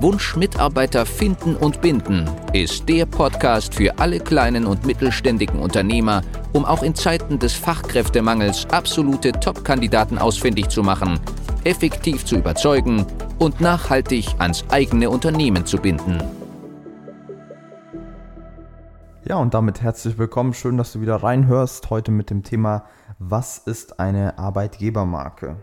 Wunsch Mitarbeiter finden und binden ist der Podcast für alle kleinen und mittelständigen Unternehmer, um auch in Zeiten des Fachkräftemangels absolute Top-Kandidaten ausfindig zu machen, effektiv zu überzeugen und nachhaltig ans eigene Unternehmen zu binden. Ja, und damit herzlich willkommen. Schön, dass du wieder reinhörst. Heute mit dem Thema was ist eine Arbeitgebermarke?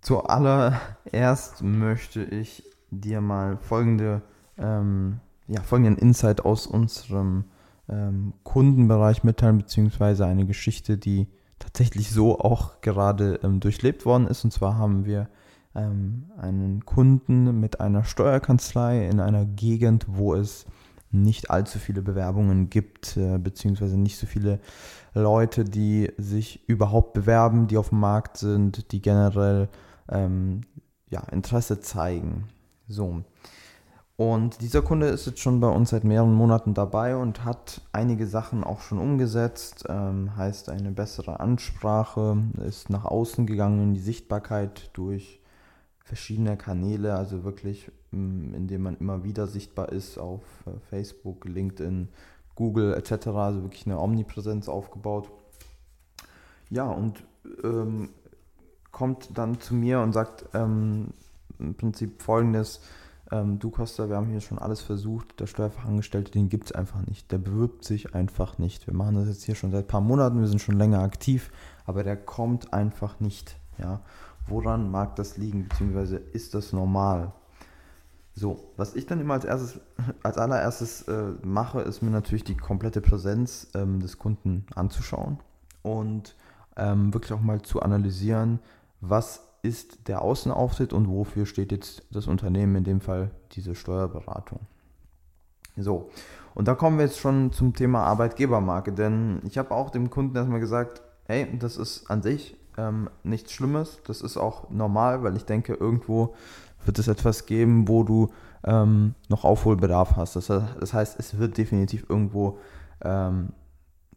Zuallererst möchte ich dir mal folgende, ähm, ja, folgenden Insight aus unserem ähm, Kundenbereich mitteilen, beziehungsweise eine Geschichte, die tatsächlich so auch gerade ähm, durchlebt worden ist. Und zwar haben wir ähm, einen Kunden mit einer Steuerkanzlei in einer Gegend, wo es nicht allzu viele Bewerbungen gibt, äh, beziehungsweise nicht so viele Leute, die sich überhaupt bewerben, die auf dem Markt sind, die generell ähm, ja, Interesse zeigen. So. Und dieser Kunde ist jetzt schon bei uns seit mehreren Monaten dabei und hat einige Sachen auch schon umgesetzt. Ähm, heißt eine bessere Ansprache, ist nach außen gegangen in die Sichtbarkeit durch verschiedene Kanäle, also wirklich, mm, indem man immer wieder sichtbar ist auf äh, Facebook, LinkedIn, Google etc. Also wirklich eine Omnipräsenz aufgebaut. Ja, und ähm, kommt dann zu mir und sagt ähm, im Prinzip folgendes. Ähm, du Costa, wir haben hier schon alles versucht, der Steuerfachangestellte, den gibt es einfach nicht. Der bewirbt sich einfach nicht. Wir machen das jetzt hier schon seit ein paar Monaten, wir sind schon länger aktiv, aber der kommt einfach nicht. Ja. Woran mag das liegen, beziehungsweise ist das normal? So, was ich dann immer als erstes, als allererstes äh, mache, ist mir natürlich die komplette Präsenz ähm, des Kunden anzuschauen und ähm, wirklich auch mal zu analysieren, was ist der Außenauftritt und wofür steht jetzt das Unternehmen, in dem Fall diese Steuerberatung. So, und da kommen wir jetzt schon zum Thema Arbeitgebermarke, denn ich habe auch dem Kunden erstmal gesagt, hey, das ist an sich ähm, nichts Schlimmes. Das ist auch normal, weil ich denke, irgendwo wird es etwas geben, wo du ähm, noch Aufholbedarf hast. Das, das, heißt, es wird definitiv irgendwo ähm,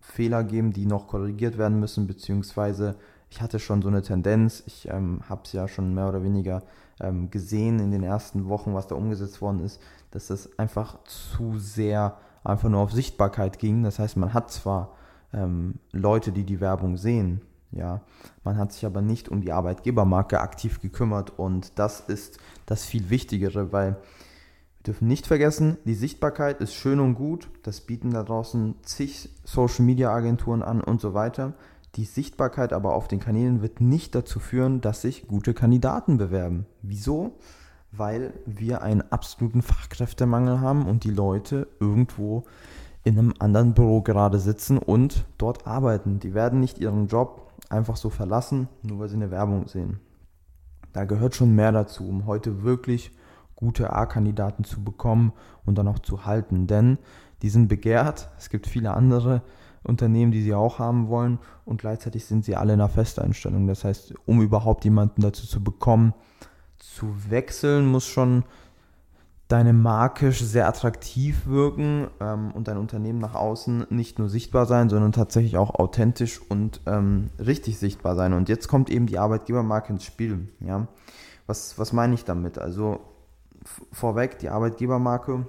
Fehler geben, die noch korrigiert werden müssen, beziehungsweise ich hatte schon so eine Tendenz, ich ähm, habe es ja schon mehr oder weniger ähm, gesehen in den ersten Wochen, was da umgesetzt worden ist, dass es einfach zu sehr einfach nur auf Sichtbarkeit ging. Das heißt, man hat zwar ähm, Leute, die die Werbung sehen, ja, man hat sich aber nicht um die Arbeitgebermarke aktiv gekümmert und das ist das viel Wichtigere, weil wir dürfen nicht vergessen, die Sichtbarkeit ist schön und gut, das bieten da draußen zig Social Media Agenturen an und so weiter. Die Sichtbarkeit aber auf den Kanälen wird nicht dazu führen, dass sich gute Kandidaten bewerben. Wieso? Weil wir einen absoluten Fachkräftemangel haben und die Leute irgendwo in einem anderen Büro gerade sitzen und dort arbeiten. Die werden nicht ihren Job einfach so verlassen, nur weil sie eine Werbung sehen. Da gehört schon mehr dazu, um heute wirklich gute A-Kandidaten zu bekommen und dann auch zu halten. Denn die sind begehrt. Es gibt viele andere Unternehmen, die sie auch haben wollen und gleichzeitig sind sie alle in einer Festeinstellung. Das heißt, um überhaupt jemanden dazu zu bekommen, zu wechseln, muss schon deine Marke sehr attraktiv wirken ähm, und dein Unternehmen nach außen nicht nur sichtbar sein, sondern tatsächlich auch authentisch und ähm, richtig sichtbar sein. Und jetzt kommt eben die Arbeitgebermarke ins Spiel. Ja? Was, was meine ich damit? Also vorweg, die Arbeitgebermarke,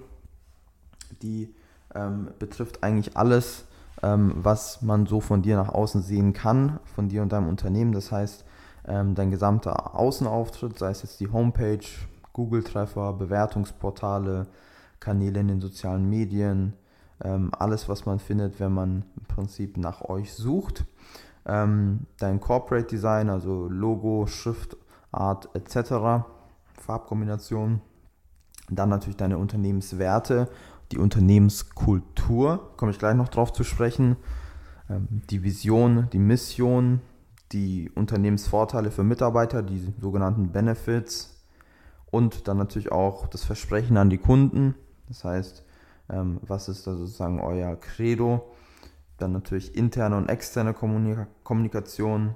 die ähm, betrifft eigentlich alles, ähm, was man so von dir nach außen sehen kann, von dir und deinem Unternehmen. Das heißt, ähm, dein gesamter Außenauftritt, sei es jetzt die Homepage, Google-Treffer, Bewertungsportale, Kanäle in den sozialen Medien, ähm, alles, was man findet, wenn man im Prinzip nach euch sucht. Ähm, dein Corporate Design, also Logo, Schriftart etc., Farbkombination. Dann natürlich deine Unternehmenswerte, die Unternehmenskultur, komme ich gleich noch drauf zu sprechen. Ähm, die Vision, die Mission, die Unternehmensvorteile für Mitarbeiter, die sogenannten Benefits, und dann natürlich auch das Versprechen an die Kunden. Das heißt, ähm, was ist da sozusagen euer Credo? Dann natürlich interne und externe Kommunika Kommunikation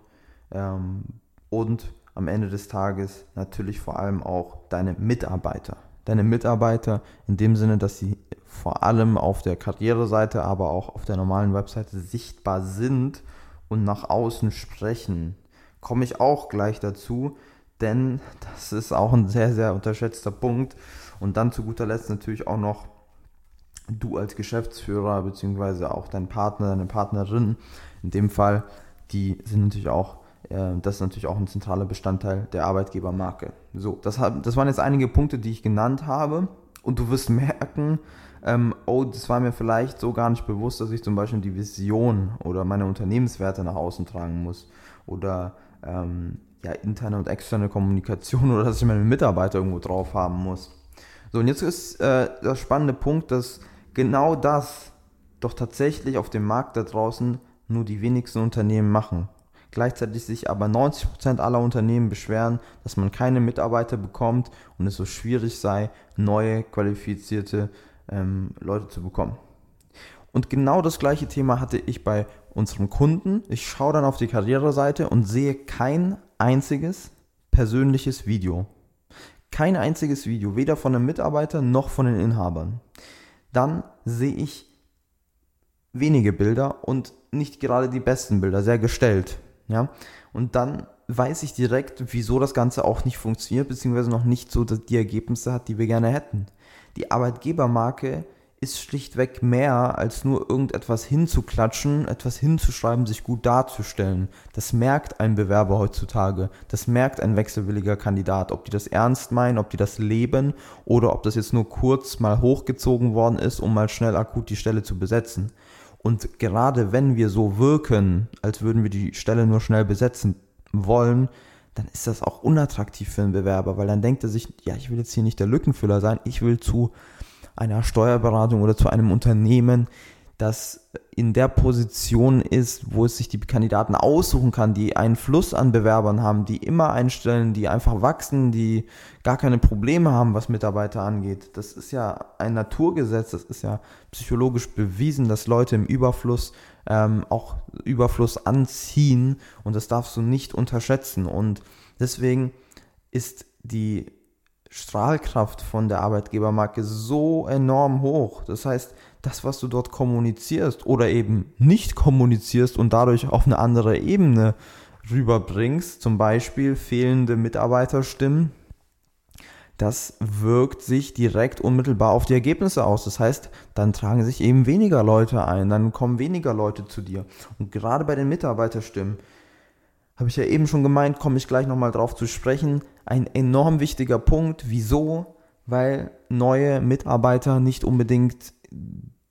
ähm, und am Ende des Tages natürlich vor allem auch deine Mitarbeiter. Deine Mitarbeiter in dem Sinne, dass sie vor allem auf der Karriereseite, aber auch auf der normalen Webseite sichtbar sind und nach außen sprechen. Komme ich auch gleich dazu, denn das ist auch ein sehr, sehr unterschätzter Punkt. Und dann zu guter Letzt natürlich auch noch du als Geschäftsführer, beziehungsweise auch dein Partner, deine Partnerin, in dem Fall, die sind natürlich auch, äh, das ist natürlich auch ein zentraler Bestandteil der Arbeitgebermarke. So, das, das waren jetzt einige Punkte, die ich genannt habe. Und du wirst merken, ähm, oh, das war mir vielleicht so gar nicht bewusst, dass ich zum Beispiel die Vision oder meine Unternehmenswerte nach außen tragen muss. Oder ähm, ja, interne und externe Kommunikation oder dass ich meine Mitarbeiter irgendwo drauf haben muss. So, und jetzt ist äh, der spannende Punkt, dass genau das doch tatsächlich auf dem Markt da draußen nur die wenigsten Unternehmen machen. Gleichzeitig sich aber 90% aller Unternehmen beschweren, dass man keine Mitarbeiter bekommt und es so schwierig sei, neue qualifizierte ähm, Leute zu bekommen. Und genau das gleiche Thema hatte ich bei unserem Kunden. Ich schaue dann auf die Karriereseite und sehe kein einziges persönliches Video. Kein einziges Video, weder von einem Mitarbeiter noch von den Inhabern. Dann sehe ich wenige Bilder und nicht gerade die besten Bilder, sehr gestellt. Ja? Und dann weiß ich direkt, wieso das Ganze auch nicht funktioniert, beziehungsweise noch nicht so die Ergebnisse hat, die wir gerne hätten. Die Arbeitgebermarke ist schlichtweg mehr als nur irgendetwas hinzuklatschen, etwas hinzuschreiben, sich gut darzustellen. Das merkt ein Bewerber heutzutage. Das merkt ein wechselwilliger Kandidat. Ob die das ernst meinen, ob die das leben oder ob das jetzt nur kurz mal hochgezogen worden ist, um mal schnell akut die Stelle zu besetzen. Und gerade wenn wir so wirken, als würden wir die Stelle nur schnell besetzen wollen, dann ist das auch unattraktiv für einen Bewerber, weil dann denkt er sich, ja, ich will jetzt hier nicht der Lückenfüller sein, ich will zu einer Steuerberatung oder zu einem Unternehmen, das in der Position ist, wo es sich die Kandidaten aussuchen kann, die einen Fluss an Bewerbern haben, die immer einstellen, die einfach wachsen, die gar keine Probleme haben, was Mitarbeiter angeht. Das ist ja ein Naturgesetz, das ist ja psychologisch bewiesen, dass Leute im Überfluss ähm, auch Überfluss anziehen und das darfst du nicht unterschätzen. Und deswegen ist die Strahlkraft von der Arbeitgebermarke so enorm hoch. Das heißt, das, was du dort kommunizierst oder eben nicht kommunizierst und dadurch auf eine andere Ebene rüberbringst, zum Beispiel fehlende Mitarbeiterstimmen, das wirkt sich direkt unmittelbar auf die Ergebnisse aus. Das heißt, dann tragen sich eben weniger Leute ein, dann kommen weniger Leute zu dir. Und gerade bei den Mitarbeiterstimmen, habe ich ja eben schon gemeint, komme ich gleich nochmal drauf zu sprechen, ein enorm wichtiger Punkt. Wieso? Weil neue Mitarbeiter nicht unbedingt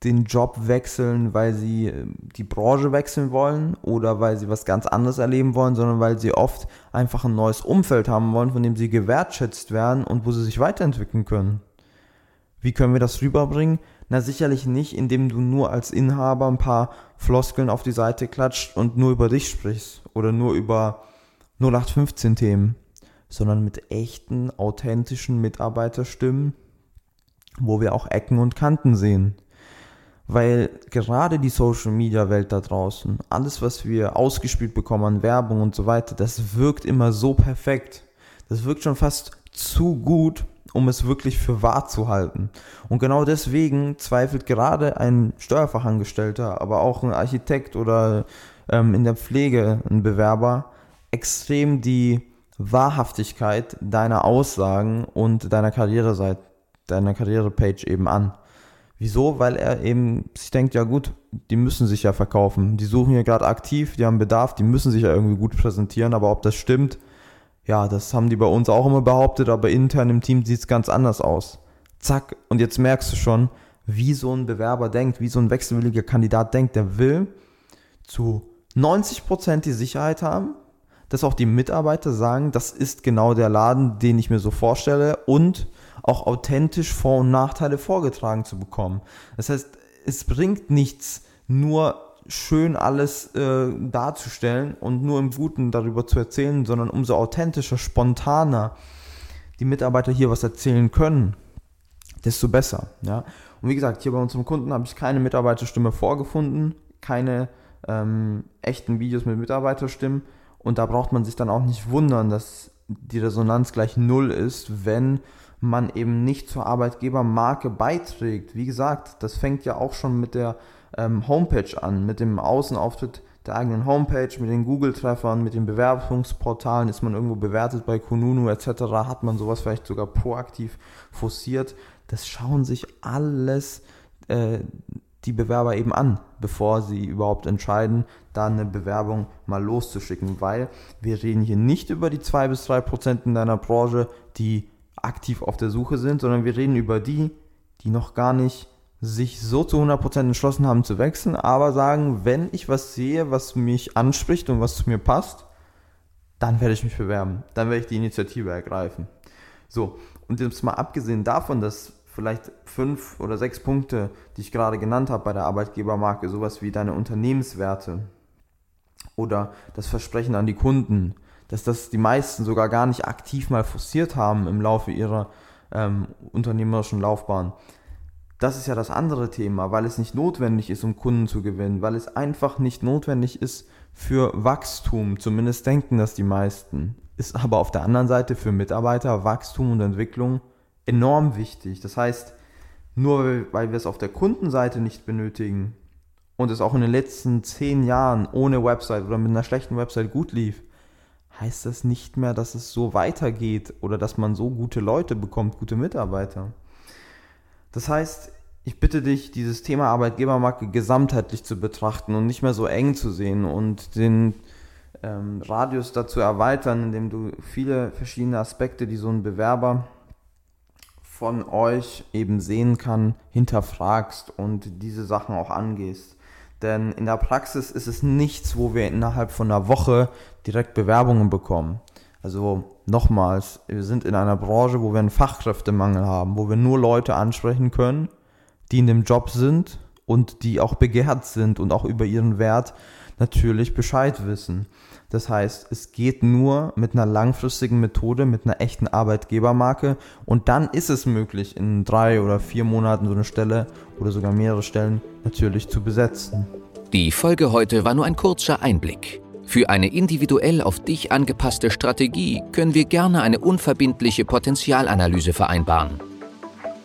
den Job wechseln, weil sie äh, die Branche wechseln wollen oder weil sie was ganz anderes erleben wollen, sondern weil sie oft einfach ein neues Umfeld haben wollen, von dem sie gewertschätzt werden und wo sie sich weiterentwickeln können. Wie können wir das rüberbringen? Na sicherlich nicht, indem du nur als Inhaber ein paar Floskeln auf die Seite klatscht und nur über dich sprichst oder nur über 0815 Themen sondern mit echten, authentischen Mitarbeiterstimmen, wo wir auch Ecken und Kanten sehen. Weil gerade die Social Media Welt da draußen, alles was wir ausgespielt bekommen an Werbung und so weiter, das wirkt immer so perfekt. Das wirkt schon fast zu gut, um es wirklich für wahr zu halten. Und genau deswegen zweifelt gerade ein Steuerfachangestellter, aber auch ein Architekt oder ähm, in der Pflege ein Bewerber extrem die Wahrhaftigkeit deiner Aussagen und deiner Karriereseite, deiner Karrierepage eben an. Wieso? Weil er eben sich denkt, ja gut, die müssen sich ja verkaufen. Die suchen hier gerade aktiv, die haben Bedarf, die müssen sich ja irgendwie gut präsentieren, aber ob das stimmt, ja, das haben die bei uns auch immer behauptet, aber intern im Team sieht es ganz anders aus. Zack, und jetzt merkst du schon, wie so ein Bewerber denkt, wie so ein wechselwilliger Kandidat denkt. Der will zu 90% die Sicherheit haben, dass auch die Mitarbeiter sagen, das ist genau der Laden, den ich mir so vorstelle und auch authentisch Vor- und Nachteile vorgetragen zu bekommen. Das heißt, es bringt nichts, nur schön alles äh, darzustellen und nur im Guten darüber zu erzählen, sondern umso authentischer, spontaner die Mitarbeiter hier was erzählen können, desto besser. Ja? Und wie gesagt, hier bei unserem Kunden habe ich keine Mitarbeiterstimme vorgefunden, keine ähm, echten Videos mit Mitarbeiterstimmen. Und da braucht man sich dann auch nicht wundern, dass die Resonanz gleich null ist, wenn man eben nicht zur Arbeitgebermarke beiträgt. Wie gesagt, das fängt ja auch schon mit der ähm, Homepage an, mit dem Außenauftritt der eigenen Homepage, mit den Google-Treffern, mit den Bewerbungsportalen, ist man irgendwo bewertet bei Kununu etc., hat man sowas vielleicht sogar proaktiv forciert. Das schauen sich alles äh, die Bewerber eben an, bevor sie überhaupt entscheiden, da eine Bewerbung mal loszuschicken, weil wir reden hier nicht über die 2 bis 3 Prozent in deiner Branche, die aktiv auf der Suche sind, sondern wir reden über die, die noch gar nicht sich so zu 100% entschlossen haben zu wechseln, aber sagen, wenn ich was sehe, was mich anspricht und was zu mir passt, dann werde ich mich bewerben, dann werde ich die Initiative ergreifen. So, und jetzt mal abgesehen davon, dass vielleicht fünf oder sechs Punkte, die ich gerade genannt habe bei der Arbeitgebermarke, sowas wie deine Unternehmenswerte oder das Versprechen an die Kunden, dass das die meisten sogar gar nicht aktiv mal forciert haben im Laufe ihrer ähm, unternehmerischen Laufbahn. Das ist ja das andere Thema, weil es nicht notwendig ist, um Kunden zu gewinnen, weil es einfach nicht notwendig ist für Wachstum, zumindest denken das die meisten. Ist aber auf der anderen Seite für Mitarbeiter Wachstum und Entwicklung enorm wichtig. Das heißt, nur weil wir es auf der Kundenseite nicht benötigen und es auch in den letzten zehn Jahren ohne Website oder mit einer schlechten Website gut lief, heißt das nicht mehr, dass es so weitergeht oder dass man so gute Leute bekommt, gute Mitarbeiter. Das heißt, ich bitte dich, dieses Thema Arbeitgebermarke gesamtheitlich zu betrachten und nicht mehr so eng zu sehen und den ähm, Radius dazu erweitern, indem du viele verschiedene Aspekte, die so ein Bewerber von euch eben sehen kann, hinterfragst und diese Sachen auch angehst. Denn in der Praxis ist es nichts, wo wir innerhalb von einer Woche direkt Bewerbungen bekommen. Also nochmals, wir sind in einer Branche, wo wir einen Fachkräftemangel haben, wo wir nur Leute ansprechen können, die in dem Job sind und die auch begehrt sind und auch über ihren Wert natürlich Bescheid wissen. Das heißt, es geht nur mit einer langfristigen Methode, mit einer echten Arbeitgebermarke und dann ist es möglich, in drei oder vier Monaten so eine Stelle oder sogar mehrere Stellen natürlich zu besetzen. Die Folge heute war nur ein kurzer Einblick. Für eine individuell auf dich angepasste Strategie können wir gerne eine unverbindliche Potenzialanalyse vereinbaren.